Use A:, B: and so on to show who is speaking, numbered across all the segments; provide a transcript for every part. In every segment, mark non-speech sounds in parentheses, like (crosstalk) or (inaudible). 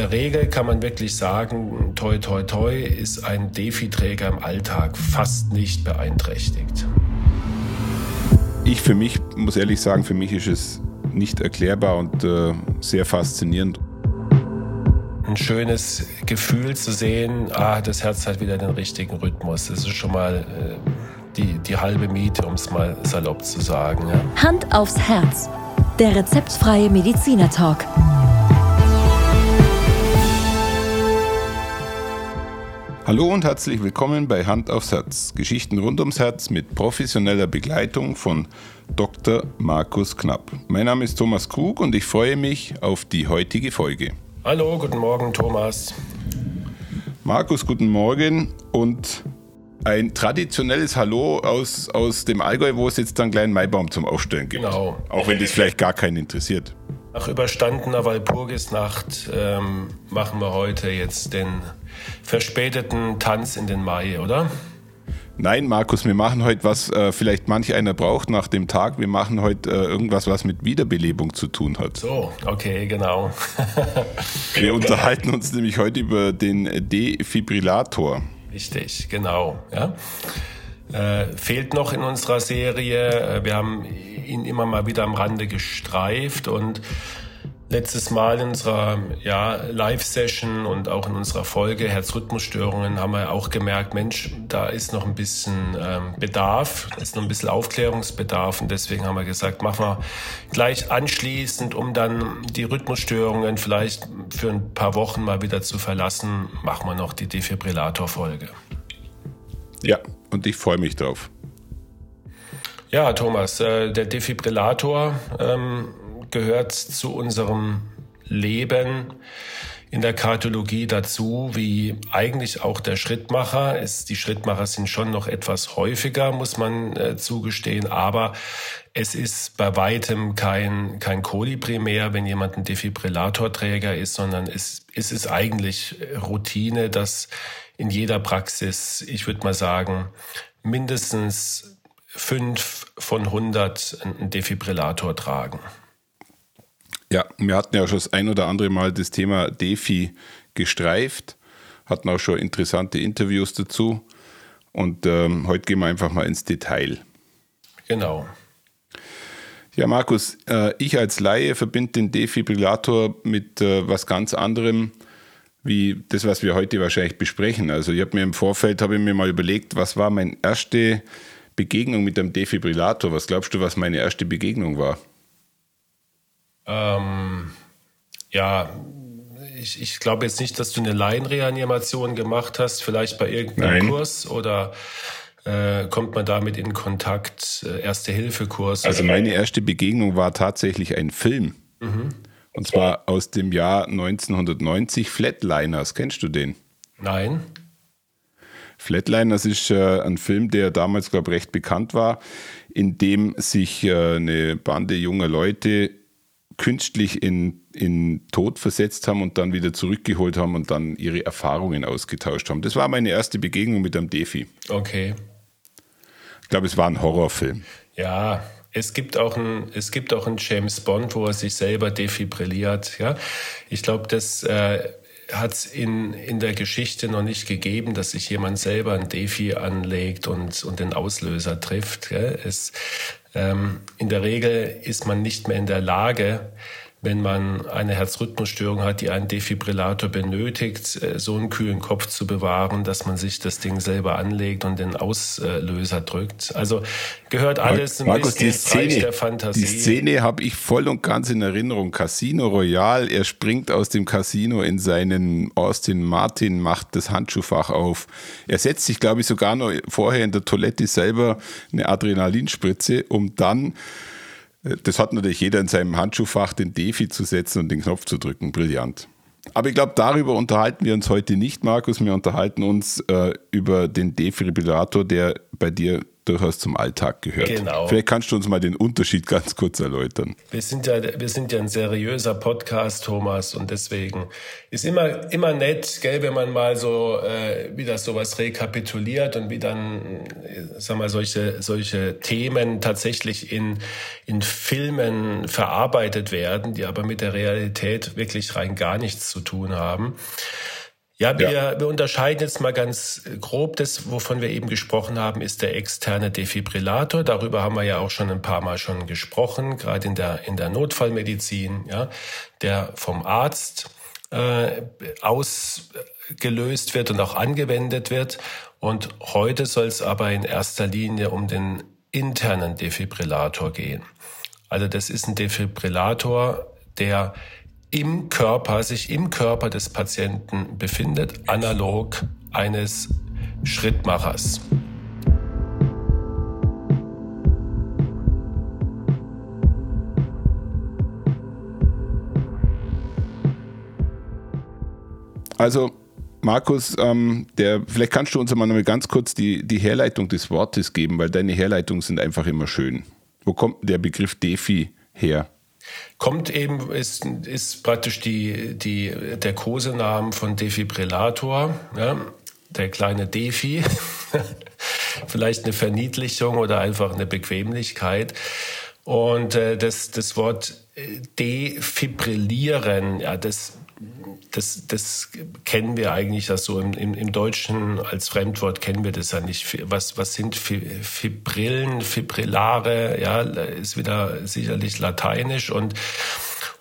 A: der Regel kann man wirklich sagen, toi toi toi ist ein Defi-Träger im Alltag fast nicht beeinträchtigt.
B: Ich für mich muss ehrlich sagen, für mich ist es nicht erklärbar und äh, sehr faszinierend.
A: Ein schönes Gefühl zu sehen, ah, das Herz hat wieder den richtigen Rhythmus. Das ist schon mal äh, die, die halbe Miete, um es mal salopp zu sagen. Ja.
C: Hand aufs Herz. Der rezeptfreie Mediziner
B: Hallo und herzlich willkommen bei Hand aufs Herz. Geschichten rund ums Herz mit professioneller Begleitung von Dr. Markus Knapp. Mein Name ist Thomas Krug und ich freue mich auf die heutige Folge.
A: Hallo, guten Morgen, Thomas.
B: Markus, guten Morgen und ein traditionelles Hallo aus, aus dem Allgäu, wo es jetzt dann einen kleinen Maibaum zum Aufstellen gibt. Genau. Auch wenn das vielleicht gar keinen interessiert.
A: Nach überstandener Walpurgisnacht ähm, machen wir heute jetzt den verspäteten Tanz in den Mai, oder?
B: Nein, Markus, wir machen heute was, äh, vielleicht manch einer braucht nach dem Tag. Wir machen heute äh, irgendwas, was mit Wiederbelebung zu tun hat.
A: So, okay, genau. (laughs)
B: wir unterhalten uns nämlich heute über den Defibrillator.
A: Richtig, genau. Ja. Äh, fehlt noch in unserer Serie. Äh, wir haben ihn immer mal wieder am Rande gestreift und letztes Mal in unserer ja, Live-Session und auch in unserer Folge Herzrhythmusstörungen haben wir auch gemerkt, Mensch, da ist noch ein bisschen ähm, Bedarf, da ist noch ein bisschen Aufklärungsbedarf und deswegen haben wir gesagt, machen wir gleich anschließend, um dann die Rhythmusstörungen vielleicht für ein paar Wochen mal wieder zu verlassen, machen wir noch die Defibrillator-Folge.
B: Ja, und ich freue mich drauf.
A: Ja, Thomas, äh, der Defibrillator ähm, gehört zu unserem Leben in der Kardiologie dazu, wie eigentlich auch der Schrittmacher. Es, die Schrittmacher sind schon noch etwas häufiger, muss man äh, zugestehen, aber es ist bei weitem kein, kein Kolibri mehr, wenn jemand ein Defibrillatorträger ist, sondern es, es ist eigentlich Routine, dass in jeder Praxis, ich würde mal sagen, mindestens fünf von 100 einen Defibrillator tragen.
B: Ja, wir hatten ja schon das ein oder andere Mal das Thema Defi gestreift, hatten auch schon interessante Interviews dazu und ähm, heute gehen wir einfach mal ins Detail.
A: Genau.
B: Ja, Markus, äh, ich als Laie verbinde den Defibrillator mit äh, was ganz anderem wie das, was wir heute wahrscheinlich besprechen. Also ich habe mir im Vorfeld habe ich mir mal überlegt, was war meine erste Begegnung mit einem Defibrillator? Was glaubst du, was meine erste Begegnung war?
A: Ähm, ja, ich, ich glaube jetzt nicht, dass du eine Laienreanimation gemacht hast, vielleicht bei irgendeinem Nein. Kurs oder äh, kommt man damit in Kontakt, äh, Erste-Hilfe-Kurs?
B: Also meine erste Begegnung war tatsächlich ein Film. Mhm. Und zwar aus dem Jahr 1990, Flatliners. Kennst du den?
A: Nein.
B: Flatliners ist äh, ein Film, der damals, glaube ich, recht bekannt war, in dem sich äh, eine Bande junger Leute künstlich in, in Tod versetzt haben und dann wieder zurückgeholt haben und dann ihre Erfahrungen ausgetauscht haben. Das war meine erste Begegnung mit einem Defi.
A: Okay.
B: Ich glaube, es war ein Horrorfilm.
A: Ja, es gibt auch ein, es gibt auch einen James Bond, wo er sich selber defibrilliert. Ja, ich glaube, das äh, hat es in, in der Geschichte noch nicht gegeben, dass sich jemand selber ein Defi anlegt und, und den Auslöser trifft. Ja? Es, ähm, in der Regel ist man nicht mehr in der Lage, wenn man eine Herzrhythmusstörung hat, die einen Defibrillator benötigt, äh, so einen kühlen Kopf zu bewahren, dass man sich das Ding selber anlegt und den Auslöser drückt. Also gehört alles
B: ein Markus, bisschen die Szene, der Fantasie. Die Szene habe ich voll und ganz in Erinnerung. Casino Royale, er springt aus dem Casino in seinen Austin Martin, macht das Handschuhfach auf. Er setzt sich, glaube ich, sogar noch vorher in der Toilette selber eine Adrenalinspritze, um dann das hat natürlich jeder in seinem Handschuhfach, den Defi zu setzen und den Knopf zu drücken. Brillant. Aber ich glaube, darüber unterhalten wir uns heute nicht, Markus. Wir unterhalten uns äh, über den Defibrillator, der bei dir durchaus zum Alltag gehört. Genau. Vielleicht kannst du uns mal den Unterschied ganz kurz erläutern.
A: Wir sind ja, wir sind ja ein seriöser Podcast, Thomas, und deswegen ist immer, immer nett, gell, wenn man mal so äh, wieder sowas rekapituliert und wie dann, äh, sag mal, solche, solche Themen tatsächlich in, in Filmen verarbeitet werden, die aber mit der Realität wirklich rein gar nichts zu tun haben. Ja, wir, ja. wir unterscheiden jetzt mal ganz grob. Das, wovon wir eben gesprochen haben, ist der externe Defibrillator. Darüber haben wir ja auch schon ein paar Mal schon gesprochen, gerade in der, in der Notfallmedizin, ja, der vom Arzt äh, ausgelöst wird und auch angewendet wird. Und heute soll es aber in erster Linie um den internen Defibrillator gehen. Also das ist ein Defibrillator, der im Körper, sich im Körper des Patienten befindet, analog eines Schrittmachers.
B: Also Markus, ähm, der, vielleicht kannst du uns mal ganz kurz die, die Herleitung des Wortes geben, weil deine Herleitungen sind einfach immer schön. Wo kommt der Begriff Defi her?
A: Kommt eben, ist, ist praktisch die, die, der Kosenamen von Defibrillator, ja, der kleine Defi. (laughs) Vielleicht eine Verniedlichung oder einfach eine Bequemlichkeit. Und äh, das, das Wort äh, defibrillieren, ja, das das, das kennen wir eigentlich, das so im, im, im, Deutschen als Fremdwort kennen wir das ja nicht. Was, was sind Fibrillen, Fibrillare? Ja, ist wieder sicherlich lateinisch und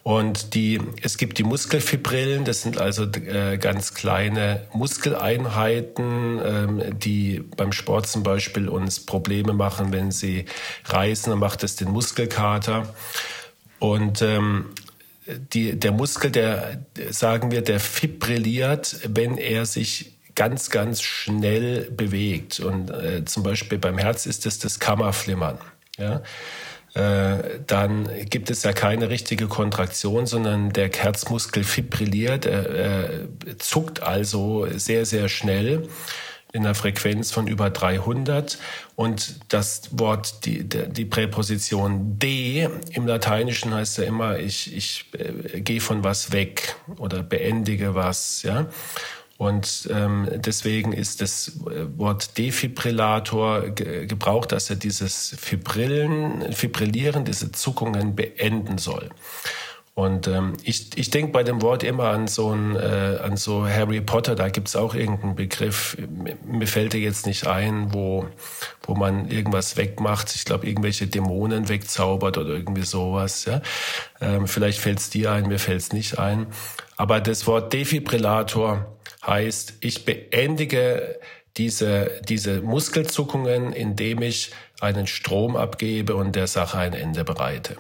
A: und die, es gibt die Muskelfibrillen, das sind also äh, ganz kleine Muskeleinheiten, ähm, die beim Sport zum Beispiel uns Probleme machen, wenn sie reißen, dann macht es den Muskelkater. Und ähm, die, der Muskel, der, sagen wir, der fibrilliert, wenn er sich ganz, ganz schnell bewegt. Und äh, zum Beispiel beim Herz ist es das Kammerflimmern. Ja? Äh, dann gibt es ja keine richtige Kontraktion, sondern der Herzmuskel fibrilliert, er, er zuckt also sehr, sehr schnell in einer Frequenz von über 300 und das Wort, die, die Präposition de im Lateinischen heißt ja immer, ich, ich äh, gehe von was weg oder beendige was, ja. Und ähm, deswegen ist das äh, Wort Defibrillator ge gebraucht, dass er dieses Fibrillen, Fibrillieren, diese Zuckungen beenden soll. Und ähm, ich, ich denke bei dem Wort immer an so, ein, äh, an so Harry Potter, da gibt es auch irgendeinen Begriff, mir fällt er jetzt nicht ein, wo, wo man irgendwas wegmacht, ich glaube irgendwelche Dämonen wegzaubert oder irgendwie sowas. Ja? Ähm, vielleicht fällt es dir ein, mir fällt es nicht ein. Aber das Wort Defibrillator heißt, ich beendige diese, diese Muskelzuckungen, indem ich einen Strom abgebe und der Sache ein Ende bereite.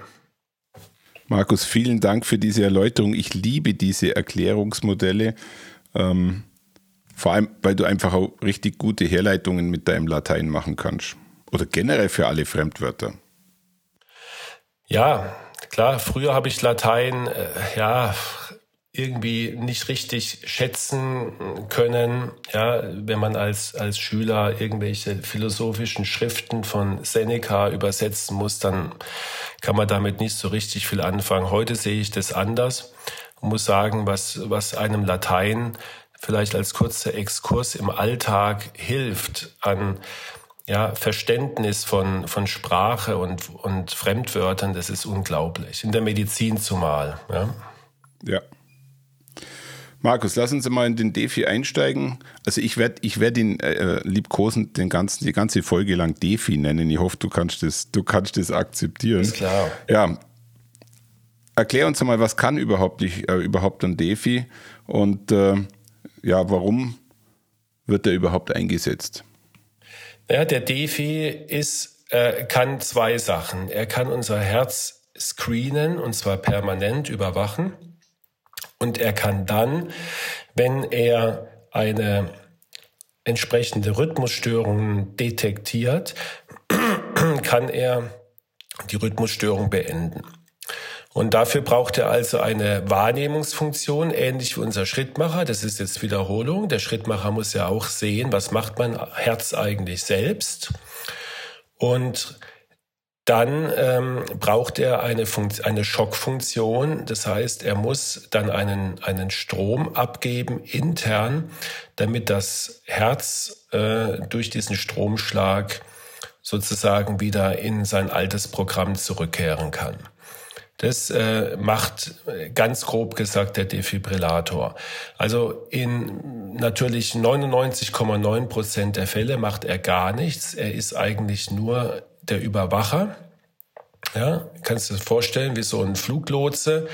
B: Markus, vielen Dank für diese Erläuterung. Ich liebe diese Erklärungsmodelle. Ähm, vor allem, weil du einfach auch richtig gute Herleitungen mit deinem Latein machen kannst. Oder generell für alle Fremdwörter.
A: Ja, klar, früher habe ich Latein, äh, ja, irgendwie nicht richtig schätzen können, ja, wenn man als, als Schüler irgendwelche philosophischen Schriften von Seneca übersetzen muss, dann kann man damit nicht so richtig viel anfangen. Heute sehe ich das anders und muss sagen, was, was einem Latein vielleicht als kurzer Exkurs im Alltag hilft an ja, Verständnis von, von Sprache und, und Fremdwörtern, das ist unglaublich. In der Medizin zumal. Ja.
B: ja. Markus, lass uns mal in den Defi einsteigen. Also ich werde ich werd ihn äh, liebkosend den ganzen, die ganze Folge lang Defi nennen. Ich hoffe, du kannst das, du kannst das akzeptieren.
A: Ist klar.
B: Ja. Erklär uns mal, was kann überhaupt, äh, überhaupt ein Defi und äh, ja, warum wird er überhaupt eingesetzt?
A: Ja, der Defi ist, äh, kann zwei Sachen. Er kann unser Herz screenen und zwar permanent überwachen. Und er kann dann, wenn er eine entsprechende Rhythmusstörung detektiert, (clears throat) kann er die Rhythmusstörung beenden. Und dafür braucht er also eine Wahrnehmungsfunktion, ähnlich wie unser Schrittmacher. Das ist jetzt Wiederholung. Der Schrittmacher muss ja auch sehen, was macht mein Herz eigentlich selbst. Und dann ähm, braucht er eine, eine Schockfunktion. Das heißt, er muss dann einen, einen Strom abgeben intern, damit das Herz äh, durch diesen Stromschlag sozusagen wieder in sein altes Programm zurückkehren kann. Das äh, macht ganz grob gesagt der Defibrillator. Also in natürlich 99,9 Prozent der Fälle macht er gar nichts. Er ist eigentlich nur der Überwacher. Ja, kannst du dir vorstellen, wie so ein Fluglotse,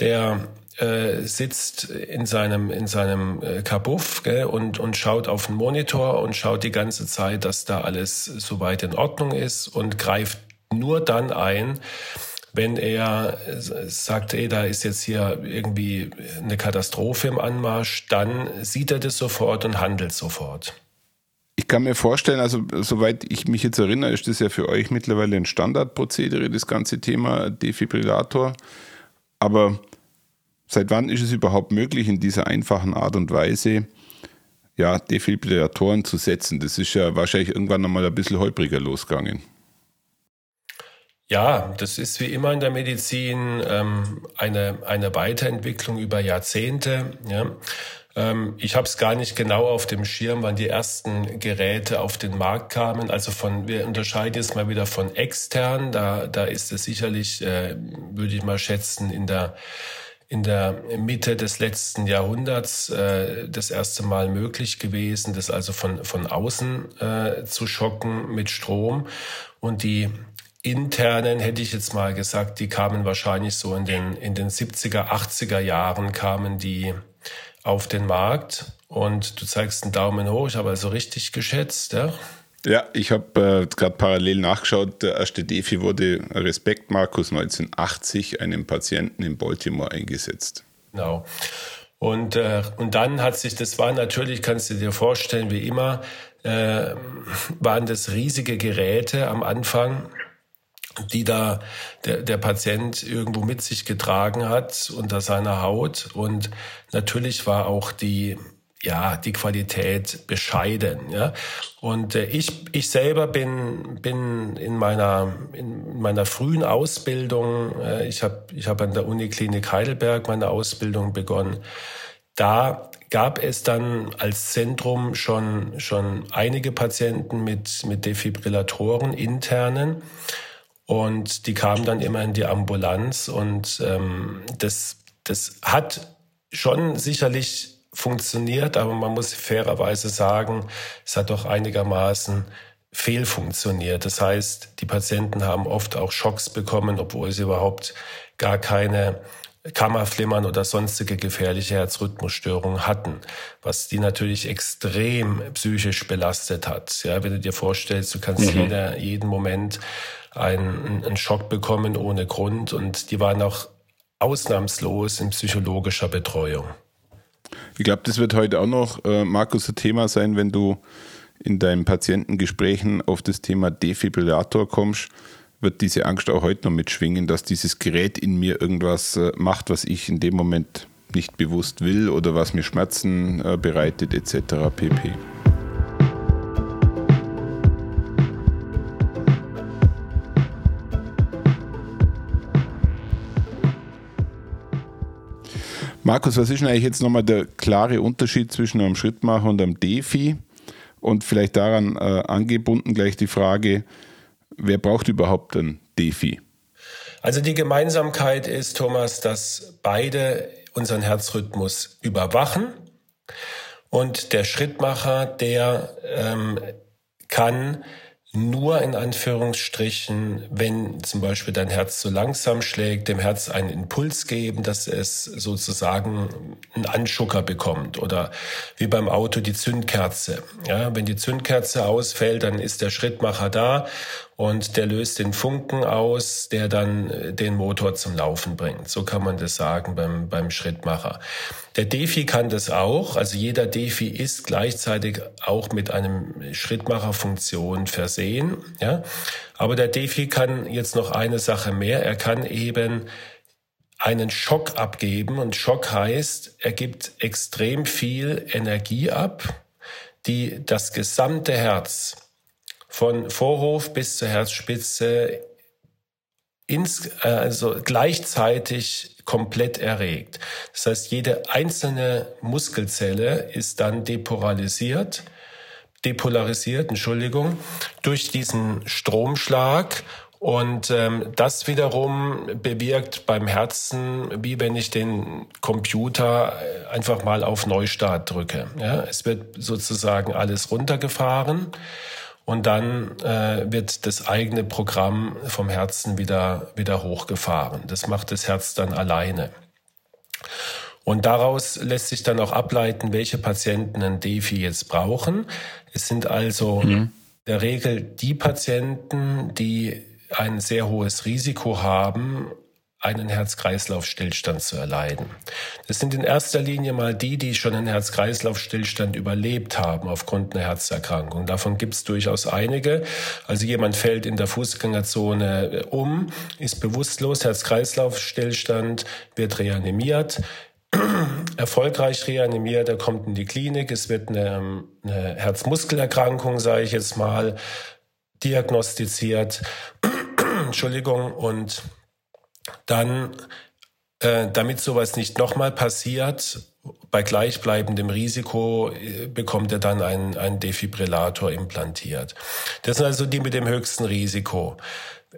A: der äh, sitzt in seinem in seinem äh, Kabuff gell, und und schaut auf den Monitor und schaut die ganze Zeit, dass da alles soweit in Ordnung ist und greift nur dann ein, wenn er sagt, ey, da ist jetzt hier irgendwie eine Katastrophe im Anmarsch, dann sieht er das sofort und handelt sofort.
B: Kann mir vorstellen, also soweit ich mich jetzt erinnere, ist das ja für euch mittlerweile ein Standardprozedere, das ganze Thema Defibrillator. Aber seit wann ist es überhaupt möglich, in dieser einfachen Art und Weise ja, Defibrillatoren zu setzen? Das ist ja wahrscheinlich irgendwann nochmal ein bisschen holpriger losgegangen.
A: Ja, das ist wie immer in der Medizin ähm, eine, eine Weiterentwicklung über Jahrzehnte. Ja. Ähm, ich habe es gar nicht genau auf dem Schirm, wann die ersten Geräte auf den Markt kamen. Also von, wir unterscheiden jetzt mal wieder von extern. Da, da ist es sicherlich, äh, würde ich mal schätzen, in der in der Mitte des letzten Jahrhunderts äh, das erste Mal möglich gewesen, das also von, von außen äh, zu schocken mit Strom. Und die internen, hätte ich jetzt mal gesagt, die kamen wahrscheinlich so in den, in den 70er, 80er Jahren kamen die auf den Markt und du zeigst einen Daumen hoch. Ich habe also richtig geschätzt, ja?
B: Ja, ich habe äh, gerade parallel nachgeschaut. Der erste Defi wurde Respekt Markus 1980 einem Patienten in Baltimore eingesetzt.
A: Genau. Und, äh, und dann hat sich, das war natürlich, kannst du dir vorstellen, wie immer, äh, waren das riesige Geräte am Anfang die da der, der Patient irgendwo mit sich getragen hat unter seiner Haut. Und natürlich war auch die ja, die Qualität bescheiden, ja. Und äh, ich, ich selber bin, bin in meiner, in meiner frühen Ausbildung, äh, ich habe ich hab an der Uniklinik Heidelberg meine Ausbildung begonnen. Da gab es dann als Zentrum schon, schon einige Patienten mit, mit Defibrillatoren internen. Und die kamen dann immer in die Ambulanz und ähm, das, das hat schon sicherlich funktioniert, aber man muss fairerweise sagen, es hat doch einigermaßen fehlfunktioniert. Das heißt, die Patienten haben oft auch Schocks bekommen, obwohl sie überhaupt gar keine Kammerflimmern oder sonstige gefährliche Herzrhythmusstörungen hatten, was die natürlich extrem psychisch belastet hat. Ja, wenn du dir vorstellst, du kannst mhm. jeder, jeden Moment einen, einen Schock bekommen ohne Grund und die waren auch ausnahmslos in psychologischer Betreuung.
B: Ich glaube, das wird heute auch noch, äh, Markus, ein Thema sein, wenn du in deinen Patientengesprächen auf das Thema Defibrillator kommst, wird diese Angst auch heute noch mitschwingen, dass dieses Gerät in mir irgendwas äh, macht, was ich in dem Moment nicht bewusst will oder was mir Schmerzen äh, bereitet etc. pp. Markus, was ist denn eigentlich jetzt nochmal der klare Unterschied zwischen einem Schrittmacher und einem Defi? Und vielleicht daran äh, angebunden gleich die Frage, wer braucht überhaupt ein Defi?
A: Also die Gemeinsamkeit ist, Thomas, dass beide unseren Herzrhythmus überwachen und der Schrittmacher, der ähm, kann nur in Anführungsstrichen, wenn zum Beispiel dein Herz zu langsam schlägt, dem Herz einen Impuls geben, dass es sozusagen einen Anschucker bekommt oder wie beim Auto die Zündkerze. Ja, wenn die Zündkerze ausfällt, dann ist der Schrittmacher da und der löst den Funken aus, der dann äh, den Motor zum Laufen bringt. So kann man das sagen beim, beim Schrittmacher. Der Defi kann das auch. Also jeder Defi ist gleichzeitig auch mit einem Schrittmacherfunktion versehen. Ja? Aber der Defi kann jetzt noch eine Sache mehr. Er kann eben einen Schock abgeben. Und Schock heißt, er gibt extrem viel Energie ab, die das gesamte Herz von Vorhof bis zur Herzspitze ins, also gleichzeitig komplett erregt. Das heißt, jede einzelne Muskelzelle ist dann depolarisiert, depolarisiert, Entschuldigung, durch diesen Stromschlag und ähm, das wiederum bewirkt beim Herzen, wie wenn ich den Computer äh, einfach mal auf Neustart drücke. Ja, es wird sozusagen alles runtergefahren und dann äh, wird das eigene Programm vom Herzen wieder, wieder hochgefahren. Das macht das Herz dann alleine. Und daraus lässt sich dann auch ableiten, welche Patienten ein Defi jetzt brauchen. Es sind also mhm. in der Regel die Patienten, die ein sehr hohes Risiko haben, einen Herz-Kreislauf-Stillstand zu erleiden. Das sind in erster Linie mal die, die schon einen Herz-Kreislauf-Stillstand überlebt haben aufgrund einer Herzerkrankung. Davon gibt es durchaus einige. Also jemand fällt in der Fußgängerzone um, ist bewusstlos, Herz-Kreislauf-Stillstand, wird reanimiert, (clears throat) erfolgreich reanimiert, er kommt in die Klinik, es wird eine, eine Herzmuskelerkrankung, sage ich jetzt mal, diagnostiziert (clears throat) Entschuldigung, und dann, äh, damit sowas nicht nochmal passiert, bei gleichbleibendem Risiko äh, bekommt er dann einen, einen Defibrillator implantiert. Das sind also die mit dem höchsten Risiko.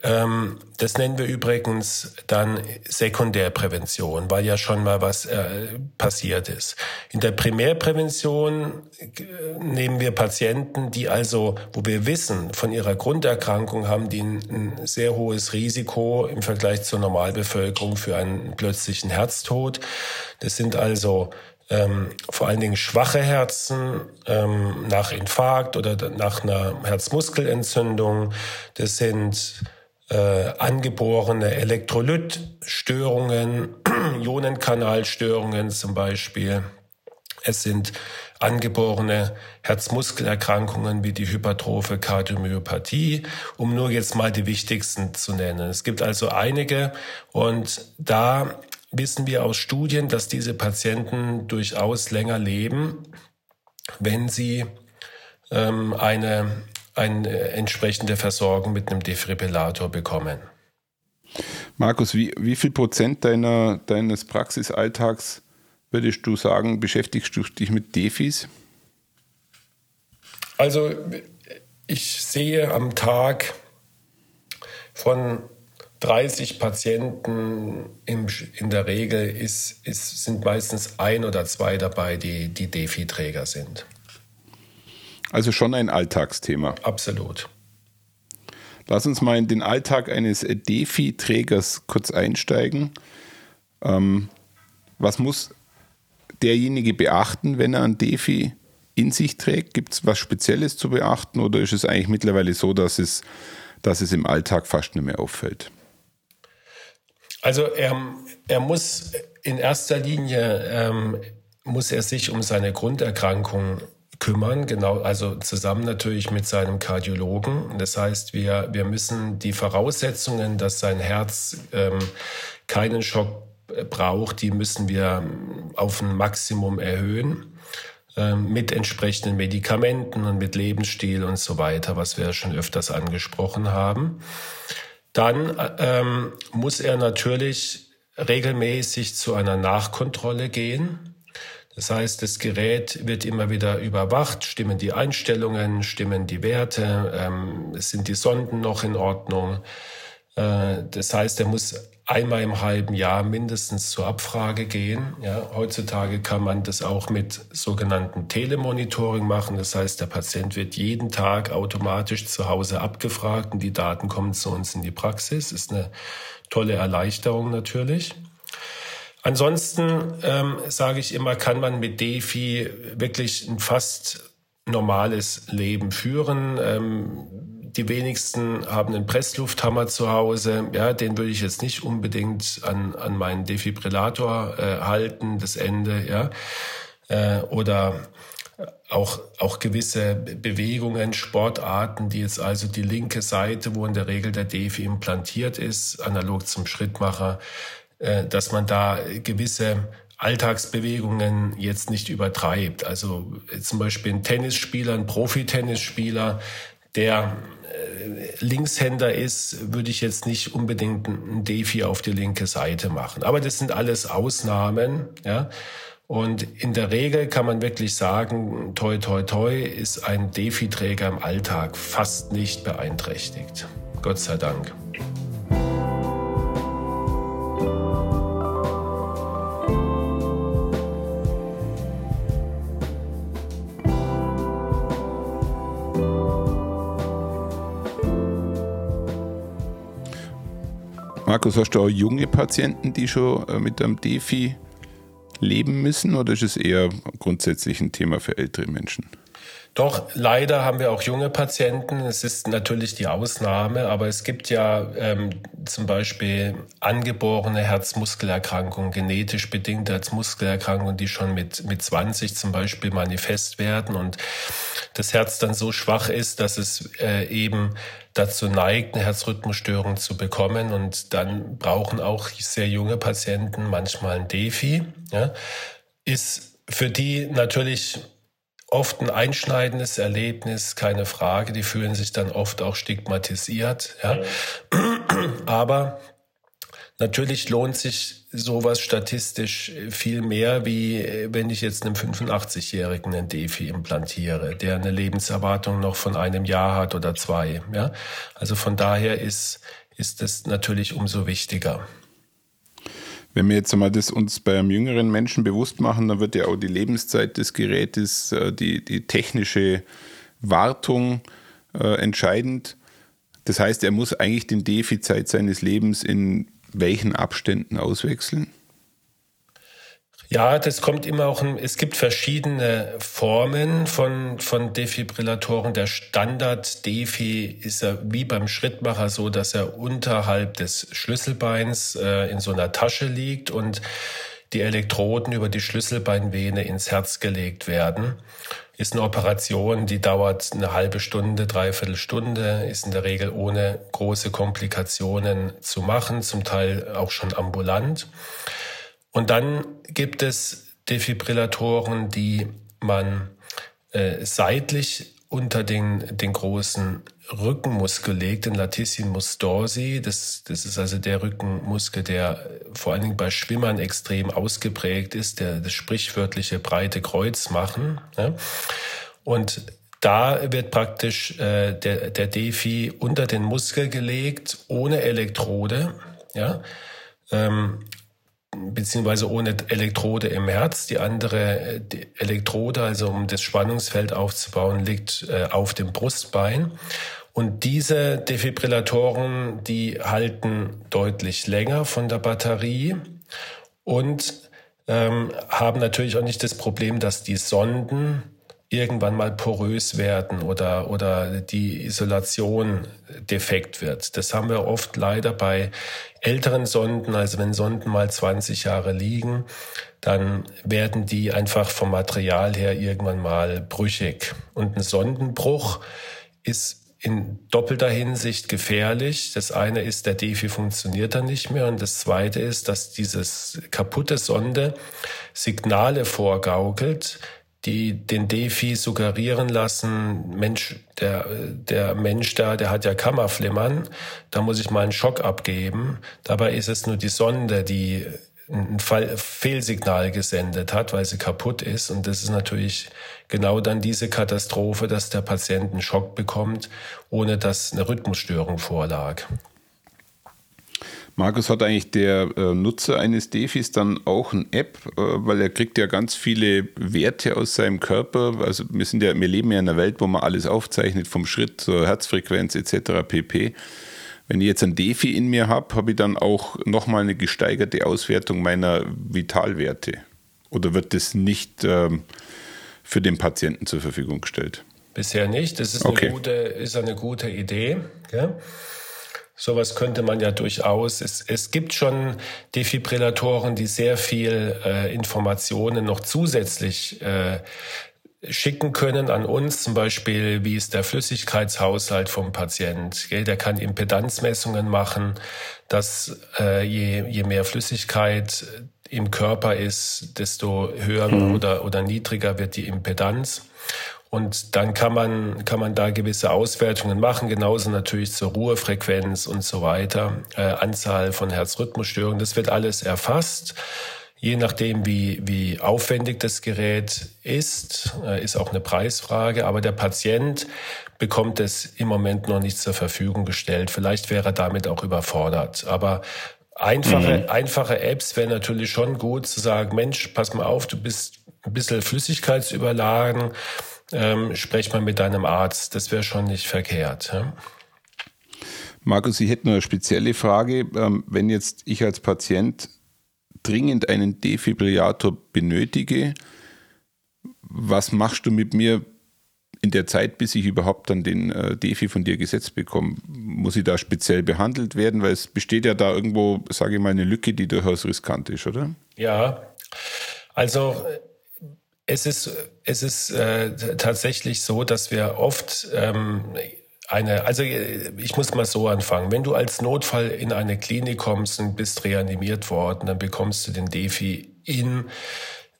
A: Ähm, das nennen wir übrigens dann Sekundärprävention, weil ja schon mal was äh, passiert ist. In der Primärprävention äh, nehmen wir Patienten, die also, wo wir wissen, von ihrer Grunderkrankung haben die ein, ein sehr hohes Risiko im Vergleich zur Normalbevölkerung für einen plötzlichen Herztod. Das sind also ähm, vor allen Dingen schwache Herzen ähm, nach Infarkt oder nach einer Herzmuskelentzündung. Das sind äh, angeborene Elektrolytstörungen, (clears throat) Ionenkanalstörungen zum Beispiel. Es sind angeborene Herzmuskelerkrankungen wie die hypertrophe Kardiomyopathie, um nur jetzt mal die wichtigsten zu nennen. Es gibt also einige und da wissen wir aus Studien, dass diese Patienten durchaus länger leben, wenn sie ähm, eine eine entsprechende Versorgung mit einem Defibrillator bekommen.
B: Markus, wie, wie viel Prozent deiner, deines Praxisalltags würdest du sagen, beschäftigst du dich mit Defis?
A: Also ich sehe am Tag von 30 Patienten im, in der Regel ist, ist, sind meistens ein oder zwei dabei, die, die Defi-Träger sind.
B: Also schon ein Alltagsthema.
A: Absolut.
B: Lass uns mal in den Alltag eines DeFi-Trägers kurz einsteigen. Ähm, was muss derjenige beachten, wenn er ein DeFi in sich trägt? Gibt es was Spezielles zu beachten oder ist es eigentlich mittlerweile so, dass es, dass es im Alltag fast nicht mehr auffällt?
A: Also er, er muss in erster Linie ähm, muss er sich um seine Grunderkrankung kümmern, genau, also zusammen natürlich mit seinem Kardiologen. Das heißt, wir, wir müssen die Voraussetzungen, dass sein Herz ähm, keinen Schock braucht, die müssen wir ähm, auf ein Maximum erhöhen ähm, mit entsprechenden Medikamenten und mit Lebensstil und so weiter, was wir schon öfters angesprochen haben. Dann ähm, muss er natürlich regelmäßig zu einer Nachkontrolle gehen. Das heißt, das Gerät wird immer wieder überwacht, stimmen die Einstellungen, stimmen die Werte, ähm, sind die Sonden noch in Ordnung. Äh, das heißt, er muss einmal im halben Jahr mindestens zur Abfrage gehen. Ja, heutzutage kann man das auch mit sogenannten Telemonitoring machen. Das heißt, der Patient wird jeden Tag automatisch zu Hause abgefragt und die Daten kommen zu uns in die Praxis. Ist eine tolle Erleichterung natürlich. Ansonsten ähm, sage ich immer, kann man mit Defi wirklich ein fast normales Leben führen. Ähm, die wenigsten haben einen Presslufthammer zu Hause. Ja, den würde ich jetzt nicht unbedingt an, an meinen Defibrillator äh, halten, das Ende, ja. Äh, oder auch, auch gewisse Bewegungen, Sportarten, die jetzt also die linke Seite, wo in der Regel der Defi implantiert ist, analog zum Schrittmacher, dass man da gewisse Alltagsbewegungen jetzt nicht übertreibt. Also zum Beispiel ein Tennisspieler, ein Profitennisspieler, der äh, Linkshänder ist, würde ich jetzt nicht unbedingt ein Defi auf die linke Seite machen. Aber das sind alles Ausnahmen, ja. Und in der Regel kann man wirklich sagen, toi toi toi ist ein Defi-Träger im Alltag fast nicht beeinträchtigt. Gott sei Dank.
B: Markus, hast du auch junge Patienten, die schon äh, mit einem Defi leben müssen oder ist es eher grundsätzlich ein Thema für ältere Menschen?
A: Doch, leider haben wir auch junge Patienten. Es ist natürlich die Ausnahme, aber es gibt ja ähm, zum Beispiel angeborene Herzmuskelerkrankungen, genetisch bedingte Herzmuskelerkrankungen, die schon mit, mit 20 zum Beispiel manifest werden und das Herz dann so schwach ist, dass es äh, eben dazu neigt, eine Herzrhythmusstörung zu bekommen. Und dann brauchen auch sehr junge Patienten manchmal ein Defi. Ja. Ist für die natürlich oft ein einschneidendes Erlebnis, keine Frage. Die fühlen sich dann oft auch stigmatisiert. Ja. Aber natürlich lohnt sich sowas statistisch viel mehr, wie wenn ich jetzt einem 85-Jährigen einen Defi implantiere, der eine Lebenserwartung noch von einem Jahr hat oder zwei. Ja. Also von daher ist, ist es natürlich umso wichtiger.
B: Wenn wir jetzt einmal das uns bei einem jüngeren Menschen bewusst machen, dann wird ja auch die Lebenszeit des Gerätes, äh, die, die technische Wartung äh, entscheidend. Das heißt, er muss eigentlich den Defizit seines Lebens in welchen Abständen auswechseln?
A: Ja, das kommt immer auch, es gibt verschiedene Formen von, von Defibrillatoren. Der Standard-Defi ist ja wie beim Schrittmacher so, dass er unterhalb des Schlüsselbeins äh, in so einer Tasche liegt und die Elektroden über die Schlüsselbeinvene ins Herz gelegt werden. Ist eine Operation, die dauert eine halbe Stunde, dreiviertel Stunde, ist in der Regel ohne große Komplikationen zu machen, zum Teil auch schon ambulant. Und dann gibt es Defibrillatoren, die man äh, seitlich unter den, den großen Rückenmuskel legt, den Latissimus dorsi. Das, das ist also der Rückenmuskel, der vor allen Dingen bei Schwimmern extrem ausgeprägt ist, der das sprichwörtliche breite Kreuz machen. Ja. Und da wird praktisch äh, der, der Defi unter den Muskel gelegt, ohne Elektrode. Ja. Ähm, beziehungsweise ohne Elektrode im Herz. Die andere die Elektrode, also um das Spannungsfeld aufzubauen, liegt äh, auf dem Brustbein. Und diese Defibrillatoren, die halten deutlich länger von der Batterie und ähm, haben natürlich auch nicht das Problem, dass die Sonden irgendwann mal porös werden oder, oder die Isolation defekt wird. Das haben wir oft leider bei älteren Sonden, also wenn Sonden mal 20 Jahre liegen, dann werden die einfach vom Material her irgendwann mal brüchig. Und ein Sondenbruch ist in doppelter Hinsicht gefährlich. Das eine ist, der Defi funktioniert dann nicht mehr. Und das zweite ist, dass dieses kaputte Sonde Signale vorgaukelt, die den Defi suggerieren lassen, Mensch, der, der Mensch da, der hat ja Kammerflimmern, da muss ich mal einen Schock abgeben. Dabei ist es nur die Sonde, die ein Fall, Fehlsignal gesendet hat, weil sie kaputt ist. Und das ist natürlich genau dann diese Katastrophe, dass der Patient einen Schock bekommt, ohne dass eine Rhythmusstörung vorlag.
B: Markus, hat eigentlich der äh, Nutzer eines Defis dann auch eine App, äh, weil er kriegt ja ganz viele Werte aus seinem Körper. Also wir sind ja, wir leben ja in einer Welt, wo man alles aufzeichnet, vom Schritt zur Herzfrequenz etc. pp. Wenn ich jetzt ein Defi in mir habe, habe ich dann auch nochmal eine gesteigerte Auswertung meiner Vitalwerte. Oder wird das nicht ähm, für den Patienten zur Verfügung gestellt?
A: Bisher nicht. Das ist, okay. eine, gute, ist eine gute Idee. Gell? Sowas könnte man ja durchaus. Es, es gibt schon Defibrillatoren, die sehr viel äh, Informationen noch zusätzlich äh, schicken können an uns, zum Beispiel, wie ist der Flüssigkeitshaushalt vom Patient. Gell? Der kann Impedanzmessungen machen, dass äh, je, je mehr Flüssigkeit im Körper ist, desto höher mhm. oder, oder niedriger wird die Impedanz. Und dann kann man, kann man da gewisse Auswertungen machen, genauso natürlich zur Ruhefrequenz und so weiter, äh, Anzahl von Herzrhythmusstörungen. Das wird alles erfasst. Je nachdem, wie, wie aufwendig das Gerät ist, äh, ist auch eine Preisfrage. Aber der Patient bekommt es im Moment noch nicht zur Verfügung gestellt. Vielleicht wäre er damit auch überfordert. Aber einfache, mhm. einfache Apps wäre natürlich schon gut zu sagen, Mensch, pass mal auf, du bist ein bisschen flüssigkeitsüberladen, ähm, sprech mal mit deinem Arzt. Das wäre schon nicht verkehrt. Ja?
B: Markus, ich hätte nur eine spezielle Frage. Ähm, wenn jetzt ich als Patient dringend einen Defibrillator benötige, was machst du mit mir in der Zeit, bis ich überhaupt dann den äh, Defi von dir gesetzt bekomme? Muss ich da speziell behandelt werden? Weil es besteht ja da irgendwo, sage ich mal, eine Lücke, die durchaus riskant ist, oder?
A: Ja, also es ist, es ist äh, tatsächlich so, dass wir oft ähm, eine, also ich muss mal so anfangen. Wenn du als Notfall in eine Klinik kommst und bist reanimiert worden, dann bekommst du den Defi in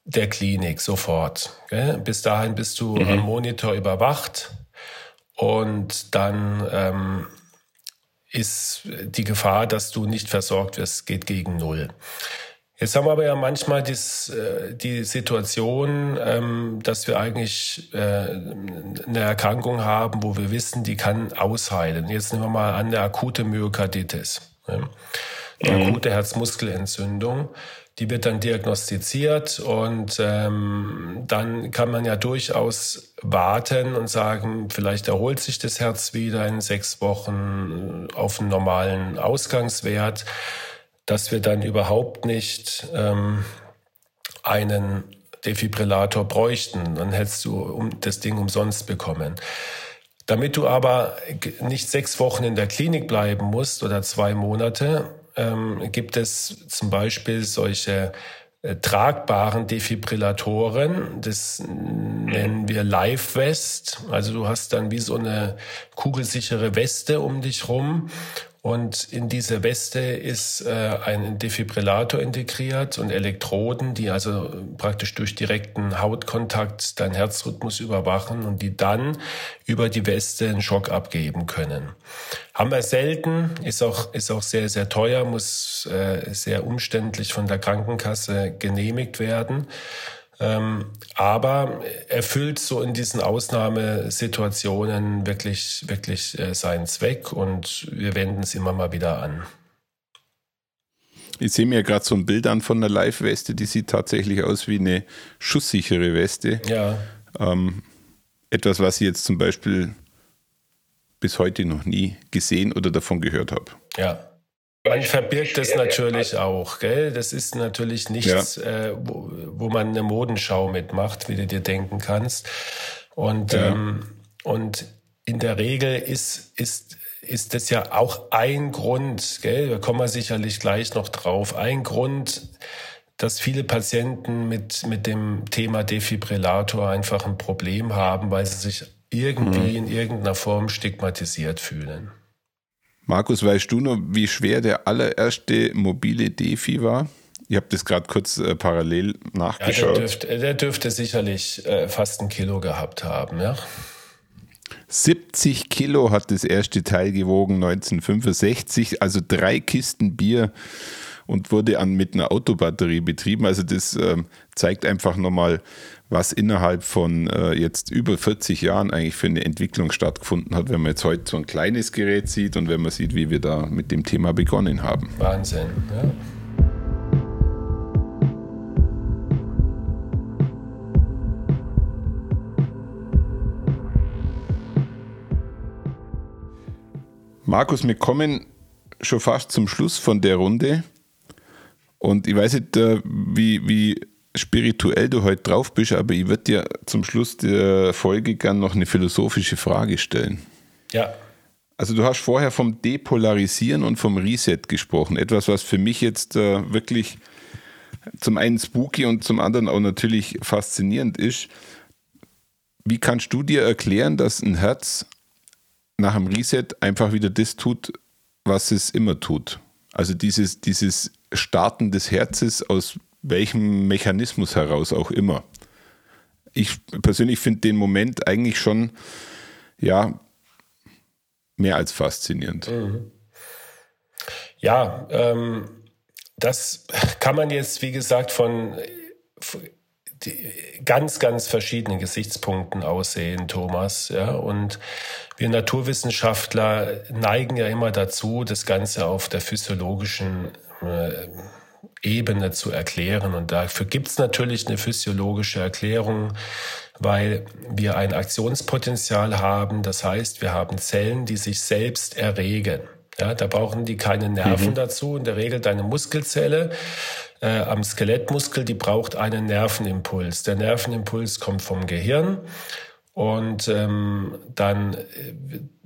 A: der Klinik sofort. Gell? Bis dahin bist du mhm. am Monitor überwacht und dann ähm, ist die Gefahr, dass du nicht versorgt wirst, geht gegen null. Jetzt haben wir aber ja manchmal dies, äh, die Situation, ähm, dass wir eigentlich äh, eine Erkrankung haben, wo wir wissen, die kann ausheilen. Jetzt nehmen wir mal an, eine akute Myokarditis, eine mhm. akute Herzmuskelentzündung. Die wird dann diagnostiziert und ähm, dann kann man ja durchaus warten und sagen, vielleicht erholt sich das Herz wieder in sechs Wochen auf einen normalen Ausgangswert dass wir dann überhaupt nicht ähm, einen Defibrillator bräuchten. Dann hättest du das Ding umsonst bekommen. Damit du aber nicht sechs Wochen in der Klinik bleiben musst oder zwei Monate, ähm, gibt es zum Beispiel solche äh, tragbaren Defibrillatoren. Das nennen wir Live Vest. Also du hast dann wie so eine kugelsichere Weste um dich rum und in diese Weste ist äh, ein Defibrillator integriert und Elektroden, die also praktisch durch direkten Hautkontakt deinen Herzrhythmus überwachen und die dann über die Weste einen Schock abgeben können. Haben wir selten, ist auch, ist auch sehr, sehr teuer, muss äh, sehr umständlich von der Krankenkasse genehmigt werden. Ähm, aber erfüllt so in diesen Ausnahmesituationen wirklich, wirklich äh, seinen Zweck und wir wenden es immer mal wieder an.
B: Ich sehe mir gerade so ein Bild an von einer Live-Weste, die sieht tatsächlich aus wie eine schusssichere Weste.
A: Ja.
B: Ähm, etwas, was ich jetzt zum Beispiel bis heute noch nie gesehen oder davon gehört habe.
A: Ja. Man verbirgt es natürlich auch, gell? Das ist natürlich nichts, ja. äh, wo, wo, man eine Modenschau mitmacht, wie du dir denken kannst. Und, ja. ähm, und in der Regel ist, ist, ist das ja auch ein Grund, gell? Da kommen wir sicherlich gleich noch drauf. Ein Grund, dass viele Patienten mit, mit dem Thema Defibrillator einfach ein Problem haben, weil sie sich irgendwie mhm. in irgendeiner Form stigmatisiert fühlen.
B: Markus, weißt du noch, wie schwer der allererste mobile Defi war? Ich habe das gerade kurz äh, parallel nachgeschaut. Ja,
A: der, dürfte, der dürfte sicherlich äh, fast ein Kilo gehabt haben, ja.
B: 70 Kilo hat das erste Teil gewogen 1965, also drei Kisten Bier und wurde an, mit einer Autobatterie betrieben. Also das äh, zeigt einfach nochmal, was innerhalb von äh, jetzt über 40 Jahren eigentlich für eine Entwicklung stattgefunden hat, wenn man jetzt heute so ein kleines Gerät sieht und wenn man sieht, wie wir da mit dem Thema begonnen haben.
A: Wahnsinn, ja.
B: Markus, wir kommen schon fast zum Schluss von der Runde. Und ich weiß nicht, äh, wie, wie spirituell du heute drauf bist, aber ich würde dir zum Schluss der Folge gerne noch eine philosophische Frage stellen.
A: Ja.
B: Also du hast vorher vom Depolarisieren und vom Reset gesprochen. Etwas, was für mich jetzt äh, wirklich zum einen spooky und zum anderen auch natürlich faszinierend ist. Wie kannst du dir erklären, dass ein Herz nach dem Reset einfach wieder das tut, was es immer tut? Also dieses, dieses Starten des Herzens aus welchem Mechanismus heraus auch immer. ich persönlich finde den Moment eigentlich schon, ja, mehr als faszinierend. Mhm.
A: Ja, ähm, das kann man jetzt, wie gesagt, von ganz, ganz verschiedenen Gesichtspunkten aussehen, Thomas. Ja, und wir Naturwissenschaftler neigen ja immer dazu, das Ganze auf der physiologischen Ebene zu erklären. Und dafür gibt es natürlich eine physiologische Erklärung, weil wir ein Aktionspotenzial haben. Das heißt, wir haben Zellen, die sich selbst erregen. Ja, da brauchen die keine Nerven mhm. dazu. In der Regel deine Muskelzelle äh, am Skelettmuskel, die braucht einen Nervenimpuls. Der Nervenimpuls kommt vom Gehirn und ähm, dann äh,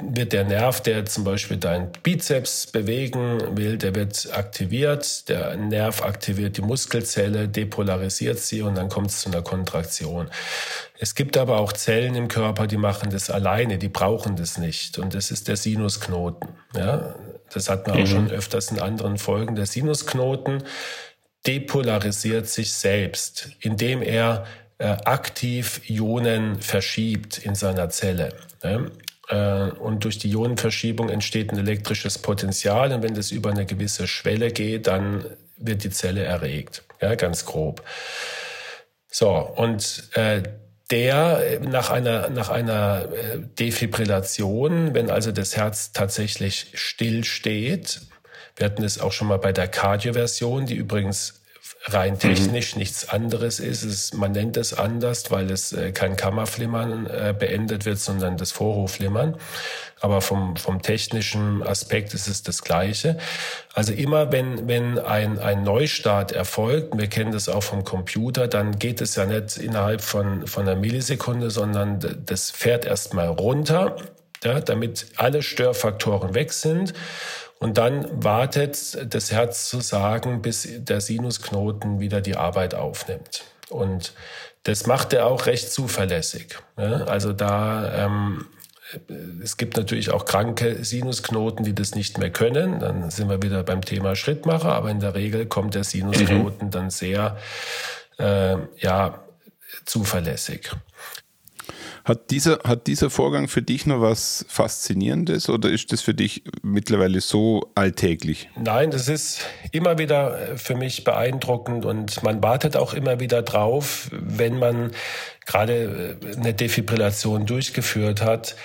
A: wird der Nerv, der zum Beispiel deinen Bizeps bewegen will, der wird aktiviert. Der Nerv aktiviert die Muskelzelle, depolarisiert sie und dann kommt es zu einer Kontraktion. Es gibt aber auch Zellen im Körper, die machen das alleine, die brauchen das nicht. Und das ist der Sinusknoten. Ja? Das hat man mhm. auch schon öfters in anderen Folgen. Der Sinusknoten depolarisiert sich selbst, indem er aktiv Ionen verschiebt in seiner Zelle. Ne? Äh, und durch die Ionenverschiebung entsteht ein elektrisches Potenzial. Und wenn das über eine gewisse Schwelle geht, dann wird die Zelle erregt. Ja, ganz grob. So, und äh, der nach einer, nach einer äh, Defibrillation, wenn also das Herz tatsächlich still steht, wir hatten es auch schon mal bei der Cardio-Version, die übrigens rein mhm. technisch mhm. nichts anderes ist. Es, man nennt es anders, weil es äh, kein Kammerflimmern äh, beendet wird, sondern das Vorhofflimmern. Aber vom, vom technischen Aspekt ist es das Gleiche. Also immer, wenn, wenn ein, ein Neustart erfolgt, wir kennen das auch vom Computer, dann geht es ja nicht innerhalb von, von einer Millisekunde, sondern das fährt erstmal runter, ja, damit alle Störfaktoren weg sind. Und dann wartet das Herz zu sagen, bis der Sinusknoten wieder die Arbeit aufnimmt. Und das macht er auch recht zuverlässig. Also da, ähm, es gibt natürlich auch kranke Sinusknoten, die das nicht mehr können. Dann sind wir wieder beim Thema Schrittmacher. Aber in der Regel kommt der Sinusknoten mhm. dann sehr, äh, ja, zuverlässig.
B: Hat dieser, hat dieser Vorgang für dich noch was Faszinierendes oder ist das für dich mittlerweile so alltäglich?
A: Nein, das ist immer wieder für mich beeindruckend und man wartet auch immer wieder drauf, wenn man gerade eine Defibrillation durchgeführt hat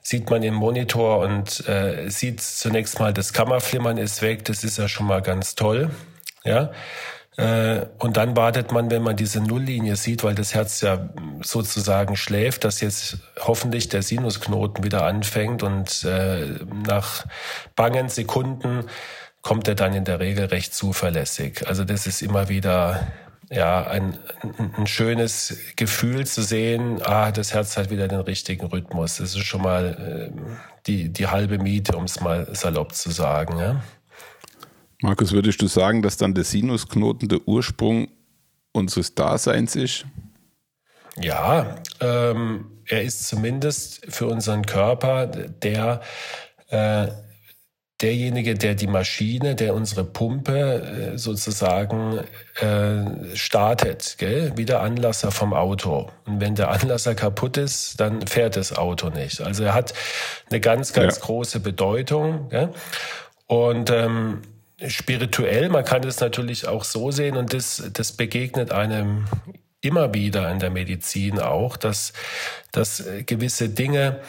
A: sieht man im Monitor und äh, sieht zunächst mal, das Kammerflimmern ist weg, das ist ja schon mal ganz toll. Ja, äh, und dann wartet man, wenn man diese Nulllinie sieht, weil das Herz ja sozusagen schläft, dass jetzt hoffentlich der Sinusknoten wieder anfängt und äh, nach bangen Sekunden kommt er dann in der Regel recht zuverlässig. Also das ist immer wieder ja ein, ein schönes Gefühl zu sehen, ah, das Herz hat wieder den richtigen Rhythmus. Das ist schon mal äh, die, die halbe Miete, um es mal salopp zu sagen. Ja?
B: Markus, würdest du sagen, dass dann der Sinusknoten der Ursprung unseres Daseins ist?
A: Ja, ähm, er ist zumindest für unseren Körper der äh, derjenige, der die Maschine, der unsere Pumpe äh, sozusagen äh, startet, gell? wie der Anlasser vom Auto. Und wenn der Anlasser kaputt ist, dann fährt das Auto nicht. Also er hat eine ganz, ganz ja. große Bedeutung. Gell? Und ähm, spirituell, man kann es natürlich auch so sehen und das, das begegnet einem immer wieder in der Medizin auch, dass, dass gewisse Dinge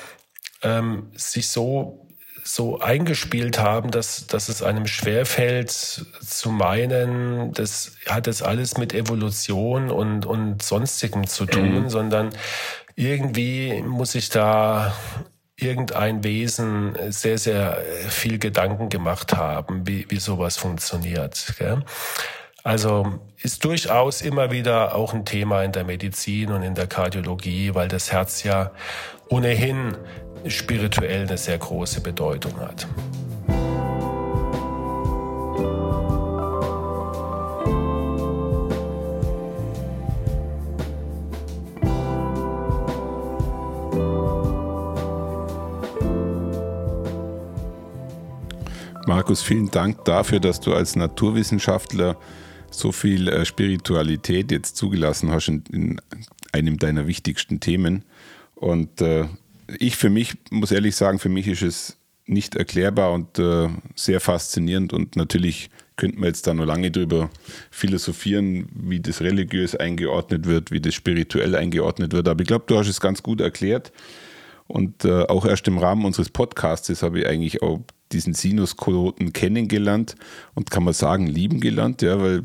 A: ähm, sich so so eingespielt haben, dass, dass es einem schwerfällt zu meinen, das hat jetzt alles mit Evolution und, und sonstigem zu tun, mhm. sondern irgendwie muss ich da irgendein Wesen sehr, sehr viel Gedanken gemacht haben, wie, wie sowas funktioniert. Gell? Also ist durchaus immer wieder auch ein Thema in der Medizin und in der Kardiologie, weil das Herz ja ohnehin spirituell eine sehr große Bedeutung hat.
B: Markus, vielen Dank dafür, dass du als Naturwissenschaftler so viel äh, Spiritualität jetzt zugelassen hast in, in einem deiner wichtigsten Themen. Und äh, ich für mich muss ehrlich sagen, für mich ist es nicht erklärbar und äh, sehr faszinierend und natürlich könnte man jetzt da noch lange drüber philosophieren, wie das religiös eingeordnet wird, wie das spirituell eingeordnet wird. Aber ich glaube, du hast es ganz gut erklärt. Und äh, auch erst im Rahmen unseres Podcasts habe ich eigentlich auch diesen Sinusknoten kennengelernt und kann man sagen, lieben gelernt, ja, weil,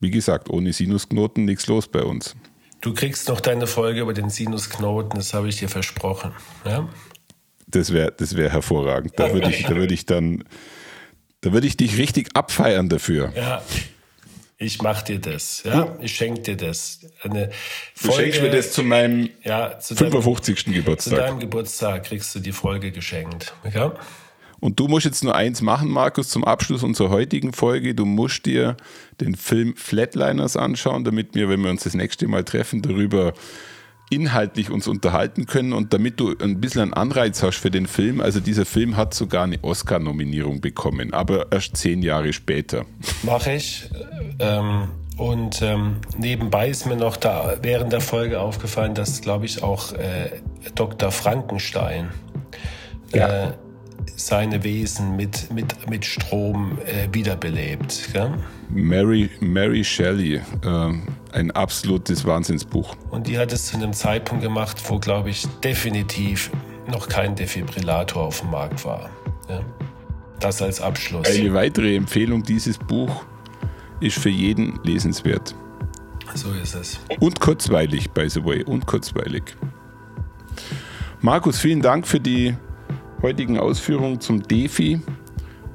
B: wie gesagt, ohne Sinusknoten nichts los bei uns.
A: Du kriegst noch deine Folge über den Sinusknoten, das habe ich dir versprochen. Ja?
B: Das wäre das wär hervorragend. Da würde ich, würd ich dann, da würde ich dich richtig abfeiern dafür.
A: Ja. Ich mach dir das, ja. Ich schenke dir das.
B: Eine Folge, du schenkst mir das zu meinem ja, zu 55. Deinem, Geburtstag. Zu
A: deinem Geburtstag kriegst du die Folge geschenkt. Ja?
B: Und du musst jetzt nur eins machen, Markus, zum Abschluss unserer heutigen Folge. Du musst dir den Film Flatliners anschauen, damit wir, wenn wir uns das nächste Mal treffen, darüber inhaltlich uns unterhalten können und damit du ein bisschen einen Anreiz hast für den Film. Also dieser Film hat sogar eine Oscar-Nominierung bekommen, aber erst zehn Jahre später.
A: Mache ich. Ähm, und ähm, nebenbei ist mir noch da während der Folge aufgefallen, dass, glaube ich, auch äh, Dr. Frankenstein ja. äh, seine Wesen mit, mit, mit Strom äh, wiederbelebt. Gell?
B: Mary, Mary Shelley, äh, ein absolutes Wahnsinnsbuch.
A: Und die hat es zu einem Zeitpunkt gemacht, wo, glaube ich, definitiv noch kein Defibrillator auf dem Markt war. Ja? Das als Abschluss.
B: Eine weitere Empfehlung dieses Buch ist für jeden lesenswert.
A: So ist es.
B: Und kurzweilig, by the way, und kurzweilig. Markus, vielen Dank für die heutigen Ausführungen zum Defi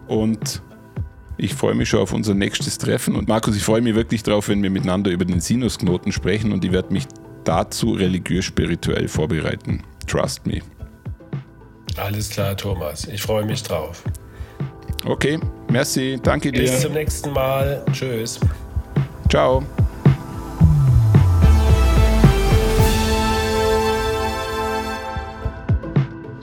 B: und ich freue mich schon auf unser nächstes Treffen. Und Markus, ich freue mich wirklich darauf, wenn wir miteinander über den Sinusknoten sprechen und ich werde mich dazu religiös-spirituell vorbereiten. Trust me.
A: Alles klar, Thomas. Ich freue mich drauf.
B: Okay, merci. Danke dir.
A: Bis zum nächsten Mal. Tschüss.
B: Ciao.